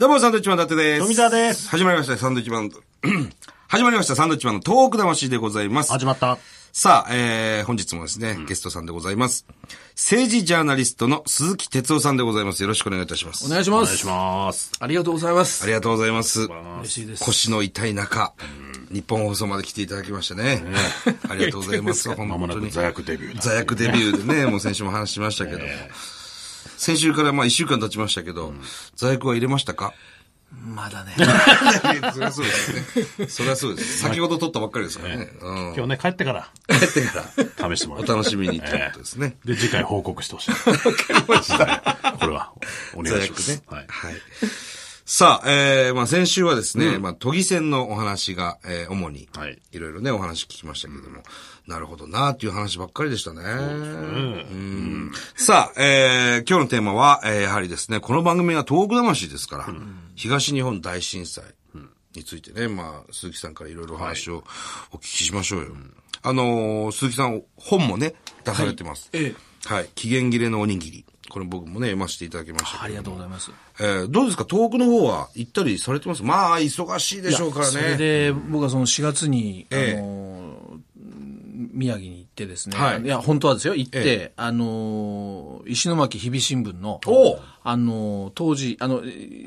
どうも、サンドウィッチマン伊達です。富澤です始まりました、サンドウィッチマン。始まりました、サンドウィッチマンのトーク魂でございます。始まった。さあ、えー、本日もですね、ゲストさんでございます。政治ジャーナリストの鈴木哲夫さんでございます。よろしくお願いいたします。お願いします。お願いします。ありがとうございます。ありがとうございます。嬉しいです。腰の痛い中、日本放送まで来ていただきましたね。ありがとうございます。本まもな当に。く座役デビューだ。座役デビューでね、もう先週も話しましたけども。先週からまあ一週間経ちましたけど、座役は入れましたか？まだね。そりゃそうですね。そりゃそうです。先ほど撮ったばっかりですからね。うん。今日ね、帰ってから帰ってから、試してもらおって。楽しみにということですね。で、次回報告してほしい。わかりました。これは、お願いします。ね。はい。はい。さあ、えー、まあ先週はですね、まあ都議選のお話が、えー、主に、はいいろいろね、お話聞きましたけれども、なるほどなっていう話ばっかりでしたね。うんさあ、えー、今日のテーマは、えー、やはりですね、この番組は東北魂ですから、東日本大震災についてね、まあ、鈴木さんからいろいろお話をお聞きしましょうよ。あのー鈴木さん、本もね、出されてます。えはい。期限切れのおにぎり。これ僕もね、読ませていただきましたけど。ありがとうございます。えーどうですか？東北の方は行ったりされてます？まあ、忙しいでしょうからそれね。で、僕はその4月に、ええあの、宮城に行ってですね。はいいや、本当はですよ。行って、えあの、石巻日々新聞のあの、当時、あの、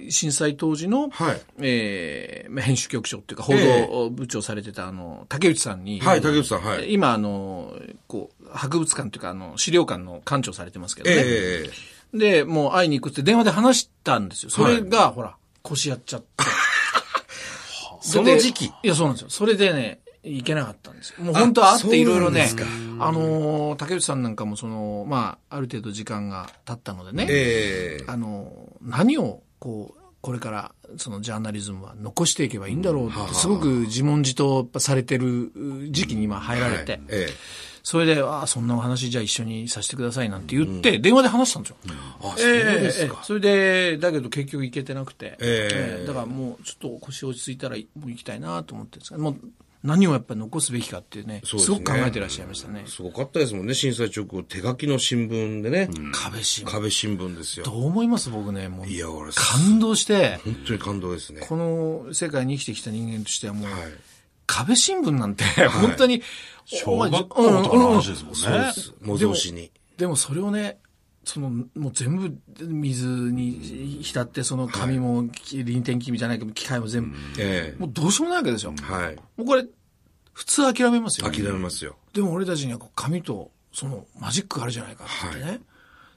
震災当時の、はいえーまあ編集局長っていうか、報え道部長されてた、あの、竹内さんに、はい、竹内さん、はい。今、あの、こう、博物館というか、あの、資料館の館長されてますけどね。ええで、もう会いに行くって電話で話したんですよ。それが、ほら、腰やっちゃって。その時期いや、そうなんですよ。それでね、行けなかったんですよ。もう本当は会っていろいろねあのー、竹内さんなんかもその、まあ、ある程度時間が経ったのでね、ええあのー、何を、こう、これから、そのジャーナリズムは残していけばいいんだろうって、すごく自問自答されてる時期に今入られて、それで、ああ、そんなお話じゃあ一緒にさせてくださいなんて言って、電話で話したんですよ。あ、そうですか。ええそれで、だけど結局行けてなくて、ええだからもうちょっと腰落ち着いたらもう行きたいなと思ってるんですけど、もう何をやっぱり残すべきかっていうね、すごく考えてらっしゃいましたね。すごかったですもんね、震災直後、手書きの新聞でね。壁新聞。壁新聞ですよ。どう思います僕ね、もう。いや俺感動して、本当に感動ですね。この世界に生きてきた人間としてはもう、はい。壁新聞なんて、本当に、小学校とかの話ですもんねそうで。す。模造紙に。でもそれをね、その、もう全部水に浸って、その紙も、臨転機じゃないけど、機械も全部、えもうどうしようもないわけですよ。えはい。もうこれ、普通諦めますよ。諦めますよ。でも俺たちにはこう紙とそのマジックがあるじゃないかって言ってね。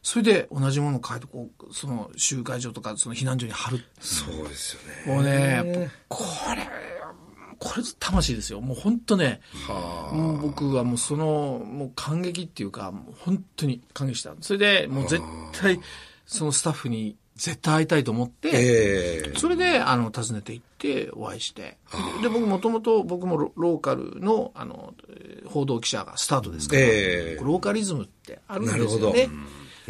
それで同じものを書いて、こう、その集会所とかその避難所に貼る。そうですよね。もうね、これ、これ魂ですよ。もう本当ね、もう僕はもうその、もう感激っていうか、もう本当に感激した。それでもう絶対、そのスタッフに絶対会いたいと思って、ええそれで、あの、訪ねて行って、お会いして。で、僕もともと、僕もローカルの、あの、報道記者がスタートですから、ええローカリズムってあるんですよなね。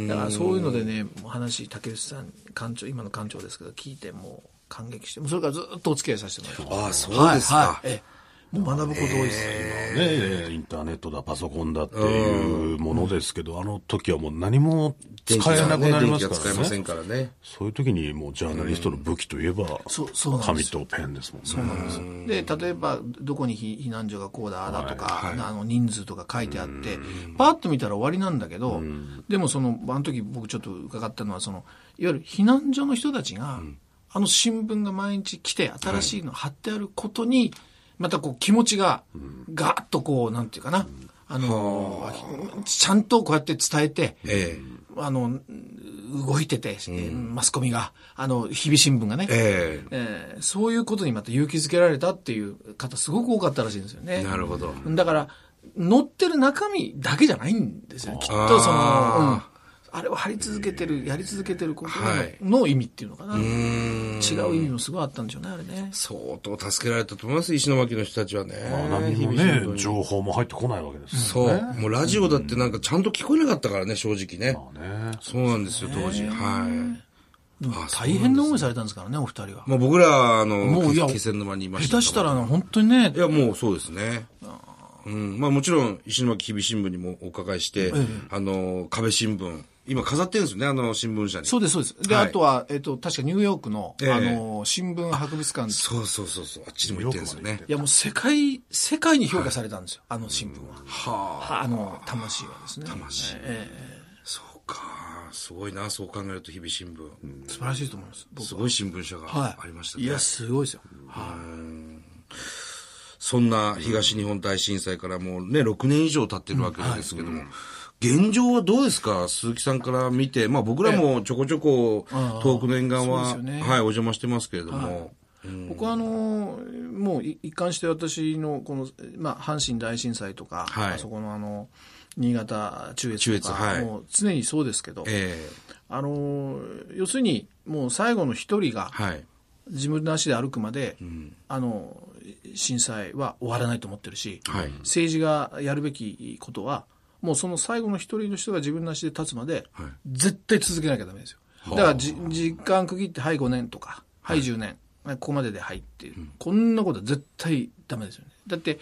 だからそういうのでね、話、竹内さん、館長、今の館長ですけど、聞いて、もう感激して、それからずっとお付き合いさせてもらってます。ああ、そうですか。はいはいええもう学ぶこと多いです。ね、インターネットだ、パソコンだっていうものですけど、あの時はもう何も使えなくなります電気が使えませんからね。からね。そういう時にもうジャーナリストの武器といえば、そうんです紙とペンですもんね。そうなんです。で、例えば、どこに避避難所がこうだ、だとか、あの、人数とか書いてあって、パーッと見たら終わりなんだけど、でもその、あの時僕ちょっと伺ったのは、その、いわゆる避難所の人たちが、あの新聞が毎日来て、新しいの貼ってあることに、またこう気持ちが、ガーッとこう、なんていうかな、あの、ちゃんとこうやって伝えて、えあの、動いてて、マスコミが、あの、日々新聞がね、ええ。えーそういうことにまた勇気づけられたっていう方すごく多かったらしいんですよね。えなるほど。だから、載ってる中身だけじゃないんですよ。きっとその、うんああれを貼り続けてる、やり続けてることの,、はいの意味っていうのかな。う違う意味もすごいあったんでしょうね、あれね。相当助けられたと思います、石巻の人たちはね。まあ何もね、に情報も入ってこないわけですそよね。う。もうラジオだってなんかちゃんと聞こえなかったからね、正直ね。まあね。そうなんですよ、当時。はい。大変な思いされたんですからね、お二人は。まあ僕ら、あの、もういや気仙沼にいました下手したらね、本当にねい、や、もうそうですね。うん。まあもちろん、石巻日々新聞にもお伺いして、あの、壁新聞今飾ってるんですよね、あの、新聞社に。そうです、そうです。で、はいあとは、えっ、と、確かニューヨークの、ええあの、新聞博物館。そうそうそうそう。あっちにも行ってるんですよね。いや、もう世界、世界に評価されたんですよ、あの新聞は。はあ。はあの、魂はですね。魂ええそうか。すごいな、そう考えると日々新聞。素晴らしいと思います。すごい新聞社がはい。ありましたね。いや、すごいですよ。そんな東日本大震災からもうね、6年以上経ってるわけですけども、現状はどうですか？鈴木さんから見て、まあ僕らもちょこちょこ遠くの沿岸は、ね。はい、お邪魔してますけれども、僕はあのもうい一貫して私のこの、まあ、阪神大震災とか、はい。あそこのあの新潟中越中とか、越はい。もう常にそうですけど、えあの要するにもう最後の一人がえはい。自分の足で歩くまで、あの震災は終わらないと思ってるし、はい。政治がやるべきことはもうその最後の一人の人が自分の足で立つまで、はい。絶対続けなきゃダメですよ。だからじ時間区切って、はい5年とか、はい。10年、ここまでではいっていう、こんなことは絶対ダメですよね。だって、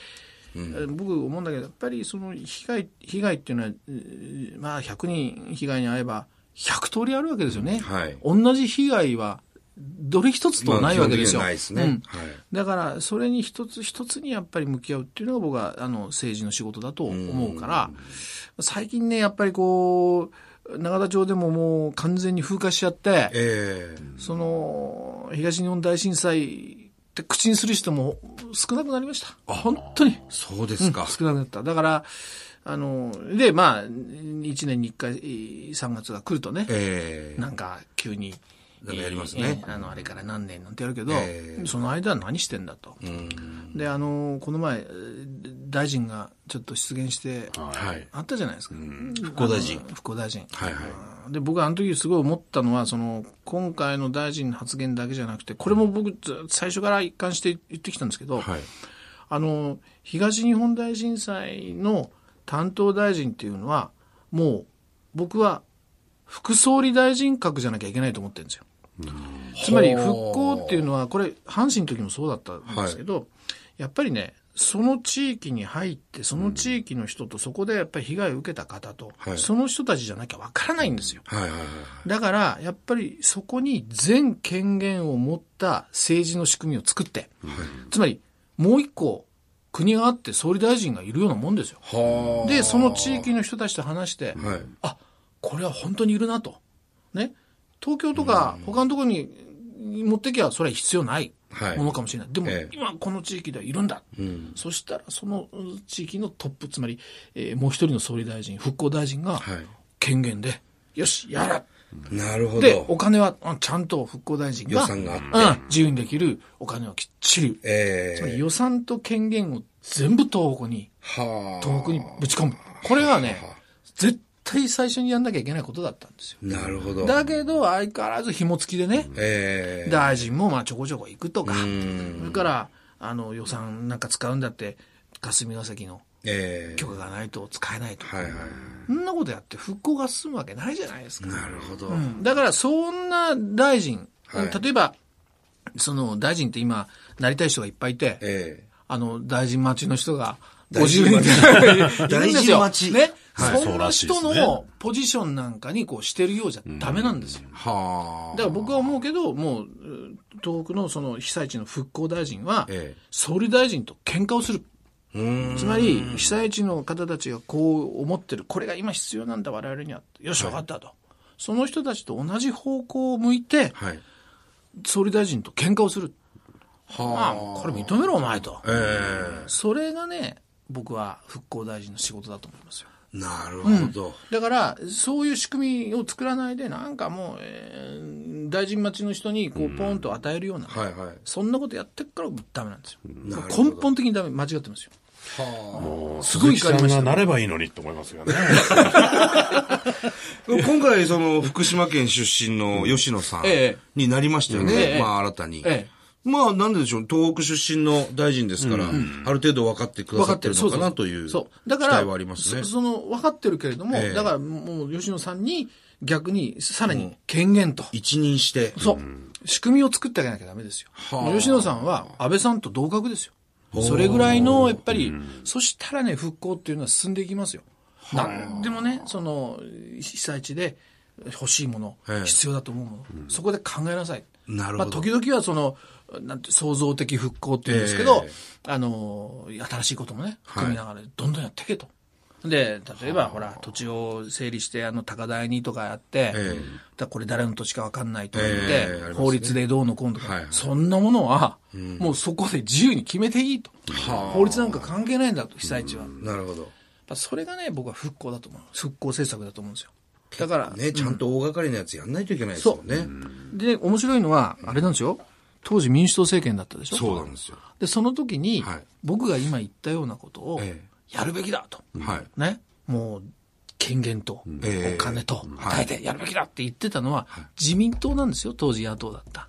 僕思うんだけど、やっぱりその被害、被害っていうのは、えーまあ100人被害に遭えば、100通りあるわけですよね。はい。同じ被害は、どれ一つとないわけですよ。まあないですねうんはいだから、それに一つ一つにやっぱり向き合うっていうのが僕は、あの、政治の仕事だと思うから、最近ね、やっぱりこう、永田町でももう完全に風化しちゃって、ええその、東日本大震災って口にする人も少なくなりました。本当に。そうですか。少なくなった。だから、あの、で、まあ、1年に1回、3月が来るとね、ええなんか急に、なんかやりますねえーあの、あれから何年なんてやるけど、えーその間は何してんだと。で、あの、この前、えー大臣がちょっと出現して、はい。あったじゃないですか。復興大臣復興大臣。はいはいうんで、僕はあの時すごい思ったのは、その、今回の大臣の発言だけじゃなくて、これも僕、ず最初から一貫して言ってきたんですけど、はい。あの、東日本大震災の担当大臣っていうのは、もう、僕は、副総理大臣格じゃなきゃいけないと思ってるんですよ。つまり、復興っていうのは、これ、阪神の時もそうだったんですけど、やっぱりね、その地域に入って、その地域の人と、そこでやっぱり被害を受けた方と、はいその人たちじゃなきゃわからないんですよ。はいはいはい。だから、やっぱりそこに全権限を持った政治の仕組みを作って、つまり、もう一個、国があって総理大臣がいるようなもんですよ。はで、その地域の人たちと話して、あ。はい。あ、これは本当にいるなと。ね。東京とか他のところに持ってきゃそれは必要ないはいものかもしれない。でもええ今この地域ではいるんだ。そしたらそのうん地域のトップ、つまり、えーもう一人の総理大臣、復興大臣がはい権限で、よし、やら。なるほで、ど。お金はうんちゃんと復興大臣が、予算があってうん、自由にできるお金をきっちり、えつまりえ予算と権限を全部東北に、はあ。東北にぶち込む。これがね、絶対最初にやんなきゃいけないことだったんですよ。なるほど。だけど、相変わらず紐付きでね、ええ大臣もまあちょこちょこ行くとか、んそれから、あの、予算なんか使うんだって、霞が関のええ許可がないと使えないとか、はいはい。そんなことやって復興が進むわけないじゃないですか。なるほど。うんだから、そんな大臣、はい例えば、その大臣って今、なりたい人がいっぱいいて、えあの、大臣待ちの人が50人 で。大臣待ちね。はいそんな人のポジションなんかにこうしてるようじゃダメなんですよ。えはあ。だから僕は思うけど、もう、うん東北のその被災地の復興大臣はええ、総理大臣と喧嘩をする。うーん。つまり、被災地の方たちがこう思ってる。これが今必要なんだ、我々には。よし、分かったと。その人たちと同じ方向を向いて、はい。総理大臣と喧嘩をする。まはあ、これ認めろ、お前と。あ。えそれがね、僕は復興大臣の仕事だと思いますよ。えなるほど。だから、そういう仕組みを作らないで、なんかもう、えー大臣待ちの人に、こう、ポンと与えるような、はいはい。そんなことやってっからダメなんですよ。根本的にダメ、間違ってますよ。もうすごい鈴木さん怒りましたがなればいいのにって思いますよね。今回、その、福島県出身の吉野さんええになりましたよね。ええまあ、新たに。ええまあ、なんででしょう。東北出身の大臣ですから、ある程度分かってくださってるのかなという期そう。だから、待はありますねそ。その、分かってるけれども、ええだからもう、吉野さんに、逆に、さらに権限と。一任して。そう。仕組みを作ってあげなきゃダメですよ。はあ吉野さんは安倍さんと同格ですよ。それぐらいの、やっぱり、そしたらね、復興っていうのは進んでいきますよ。なんでもね、その、被災地で、欲しいもの、ええ必要だと思うもの、そこで考えなさい。なるほどまあ、時々はその、なんて創造的復興っていうんですけど、えあの、新しいこともね、含みながら、どんどんやっていけと。で、例えば、ほら、土地を整理して、あの、高台にとかやって、えだこれ誰の土地かわかんないとか言って、ええありますね法律でどうのこうのとか、はいはいそんなものは、もうそこで自由に決めていいと。法律なんか関係ないんだと、被災地は。なるほど。それがね、僕は復興だと思う。復興政策だと思うんですよ。だから、ね、ちゃんと大掛かりなやつやんないといけないですよね。で、面白いのは、あれなんですよ。当時民主党政権だったでしょ？そうなんですよ。で、その時に、はい僕が今言ったようなことをえやるべきだと。はい。ね？もう、権限と、ええお金と、はい与えてやるべきだって言ってたのは、自民党なんですよ、当時野党だった。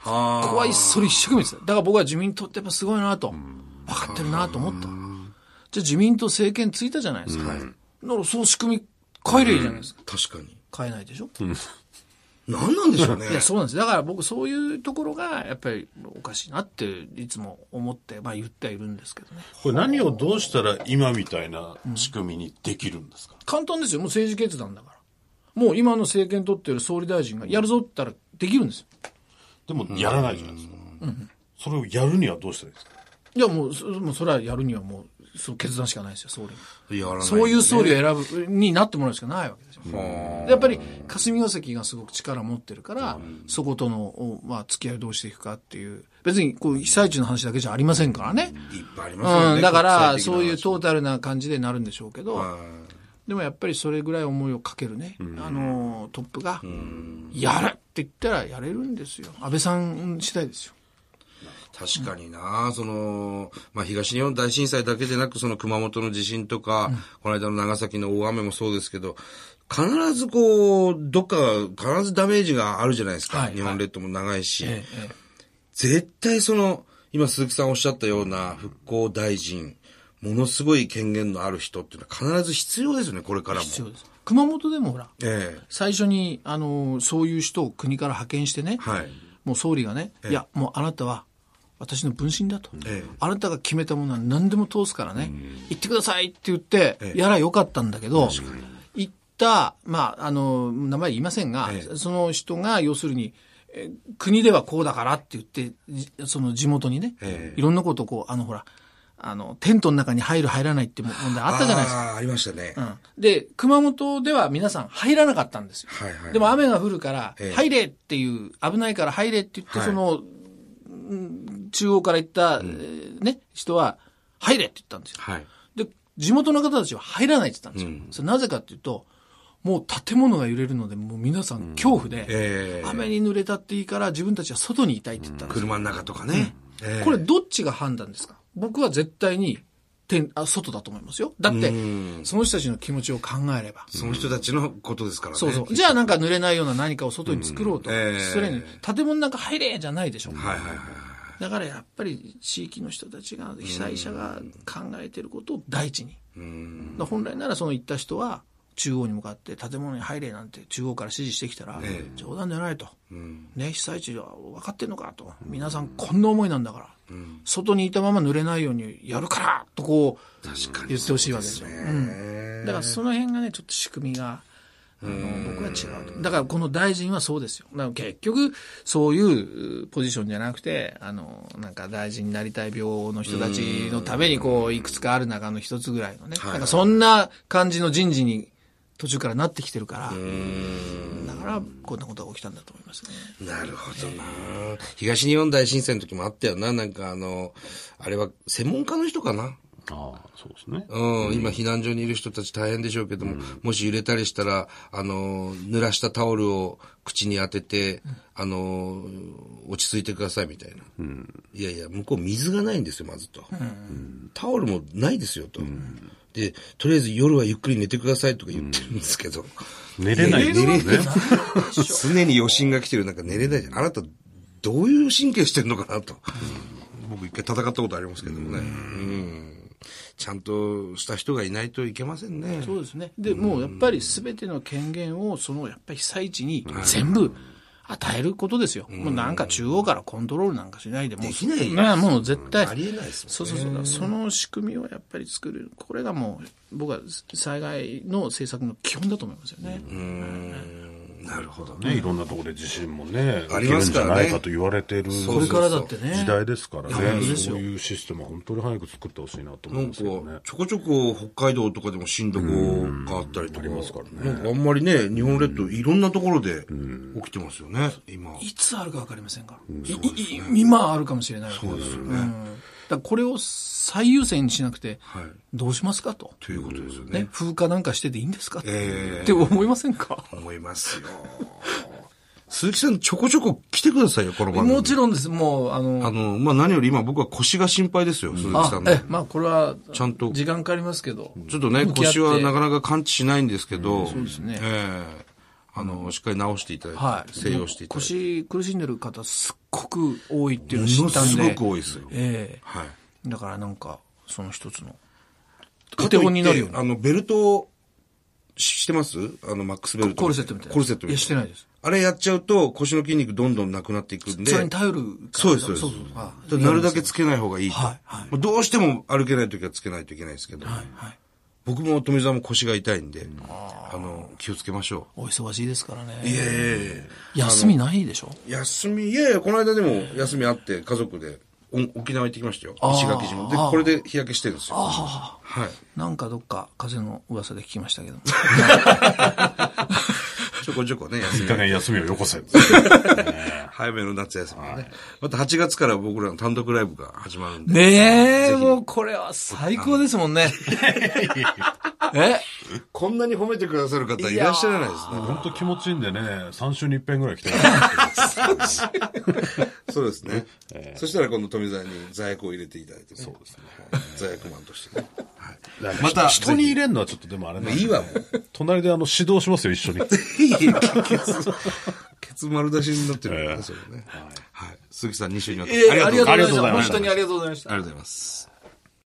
はここはそれ一生懸命です。だから僕は自民党ってやっぱすごいなと、分かってるなと思った。じゃあ自民党政権ついたじゃないですか。だからそう仕組み変えりゃいいじゃないですか。確かに。変えないでしょ、何なんでしょうね。いや、そうなんです。だから僕そういうところがやっぱりおかしいなっていつも思って、まあ言ってはいるんですけどね。これ何をどうしたら今みたいな仕組みにできるんですか、簡単ですよ。もう政治決断だから。もう今の政権取ってる総理大臣がやるぞって言ったらできるんですよ。でもやらないじゃないですか。それをやるにはどうしたらいいですか？いやもう、そもうそれはやるにはもう、そう決断しかないですよ、総理に。やらないそういう総理を選ぶ、になってもらうしかないわけですよ。やっぱり霞が関がすごく力を持ってるから、そことの、おまあ、付き合いをどうしていくかっていう、別にこう被災地の話だけじゃありませんからね。いっぱいありますよね。うん、だから、そういうトータルな感じでなるんでしょうけど、はでもやっぱりそれぐらい思いをかけるね、あの、トップが、やれって言ったらやれるんですよ。安倍さん次第ですよ。確かにな、その、まあ、東日本大震災だけでなく、その熊本の地震とか、この間の長崎の大雨もそうですけど、必ずこう、どっか、必ずダメージがあるじゃないですか。はい日本列島も長いし。えええ絶対その、今鈴木さんおっしゃったような復興大臣、ものすごい権限のある人っていうのは必ず必要ですよね、これからも。必要です。熊本でもほら、ええ最初に、あの、そういう人を国から派遣してね、はい。もう総理がね、ええいや、もうあなたは私の分身だと、ええ。あなたが決めたものは何でも通すからね、言ってくださいって言ってえ、え。やらよかったんだけど、言った、まあ、あの、名前言いませんが、ええ。その人が要するに、え国ではこうだからって言って、じその地元にね、ええ。いろんなことをこう、あのほら、あの、テントの中に入る入らないって問題あったじゃないですか。ああ、ありましたね。うん。で、熊本では皆さん入らなかったんですよ。はいはいでも雨が降るからええ、入れっていう、危ないから入れって言って、はい。その、うん中央から行った、えーね、人は、入れって言ったんですよ。はい。で、地元の方たちは入らないって言ったんですよ。それなぜかっていうと、もう建物が揺れるので、もう皆さん恐怖で、ええ雨に濡れたっていいから自分たちは外にいたいって言ったんですよ。車の中とかね。ええこれどっちが判断ですか？僕は絶対に、天あ外だと思いますよ。だってうん、その人たちの気持ちを考えれば。その人たちのことですからね。そうそう。じゃあなんか濡れないような何かを外に作ろうと。それに、建物なんか入れじゃないでしょ。はいはいはい。だからやっぱり地域の人たちが、被災者が考えていることを第一に。本来ならその行った人は、中央に向かって建物に入れなんて中央から指示してきたら、ええ冗談じゃないと。うん。ね、被災地は分かってんのかと。皆さんこんな思いなんだから。外にいたまま濡れないようにやるからとこう、言ってほしいわけですよ。ねうんだからその辺がね、ちょっと仕組みが、あの、僕は違うと。だからこの大臣はそうですよ。だから結局、そういうポジションじゃなくて、あの、なんか大臣になりたい病の人たちのために、こう、いくつかある中の一つぐらいのね。はいなんかそんな感じの人事に途中からなってきてるから、だからこんなことが起きたんだと思いますね。なるほどな東日本大震災の時もあったよな。なんかあの、あれは専門家の人かな？ああ、そうですね。うん、今避難所にいる人たち大変でしょうけども、もし揺れたりしたら、あの、濡らしたタオルを口に当てて、あの、落ち着いてくださいみたいな。いやいや、向こう水がないんですよ、まずと。タオルもないですよ、と。で、とりあえず夜はゆっくり寝てくださいとか言ってるんですけど。寝れないですよね。常に余震が来てる、なんか寝れないじゃん。あなた、どういう神経してんのかなと。僕一回戦ったことありますけどもね。うん。ちゃんとした人がいないといけませんね。そうですね。で、もうやっぱり全ての権限を、そのやっぱり被災地に全部与えることですよ。もうなんか中央からコントロールなんかしないで、もう、できないねもう絶対。ありえないですもんね。そうそうそう。その仕組みをやっぱり作る。これがもう、僕は災害の政策の基本だと思いますよね。なるほど。ね、いろんなところで地震もね、あ起きるんじゃりますからねないかと言われてるそれからだってね。時代ですからね。そういうシステムは本当に早く作ってほしいなと思ないんかますけどね、。ちょこちょこ北海道とかでも震度5があったりとか。ありますからねなんかあんまりね、日本列島いろんなところで起きてますよね、今。いつあるか分かりませんか今あるかもしれない。そうですよね。だこれを最優先にしなくて、はい。どうしますかと。ということですよね。ね、風化なんかしてていいんですか？ええって思いませんか？思いますよ。鈴木さん、ちょこちょこ来てくださいよ、この番組。もちろんです。もう、あの、あの、まあ、何より今僕は腰が心配ですよ、鈴木さん、の。あえ、まあこれは、ちゃんと時間かかりますけど。ちょっとね、腰はなかなか完治しないんですけど、そうですねええあの、しっかり治していただいて、はい。静養していただいて。腰苦しんでる方すっごく多いっていうのを知ものったんで。すごく多いですよ。ええはい。だからなんか、その一つの、お手本になるような。あの、ベルト、ししてます？あの、マックスベルト。コルセットみたいな。いや、コルセットみたいな。してないです。あれやっちゃうと腰の筋肉どんどんなくなっていくんで。それに頼るそうです、そうです。そうそうなるだけつけない方がいいと。はいはいまあどうしても歩けない時はつけないといけないですけど。はい。僕も富澤も腰が痛いんで、あの、気をつけましょお忙しいですからう。いね。えいえ休みないでしょ？休み、いやいや、この間でも休みあって家族でお沖縄行ってきましたよ。石垣島。で、これで日焼けしてるんですよ。はい。なんかどっか風の噂で聞きましたけど。ちょこちょこね、休みいい加減休みをよこせ。早めの夏休みね。また8月から僕らの単独ライブが始まるんで。ねえ、もうこれは最高ですもんね。え？こんなに褒めてくださる方いらっしゃらないですね。本当気持ちいいんでね、3週に一遍ぐらい来てそうですね。そしたら今度富澤に座薬を入れていただいてね。そうですね。はい座薬マンとしてね。はいまた、人に入れるのはちょっとでもあれなんでいいわ、もう。隣であの、指導しますよ、一緒に。いいケツ、ケツ丸出しになってるからね、ええそれね。はい。鈴木さん2週にわたっえてえありがとうございました。ありがとうございました本当にありがとうございました。ありがとうございます。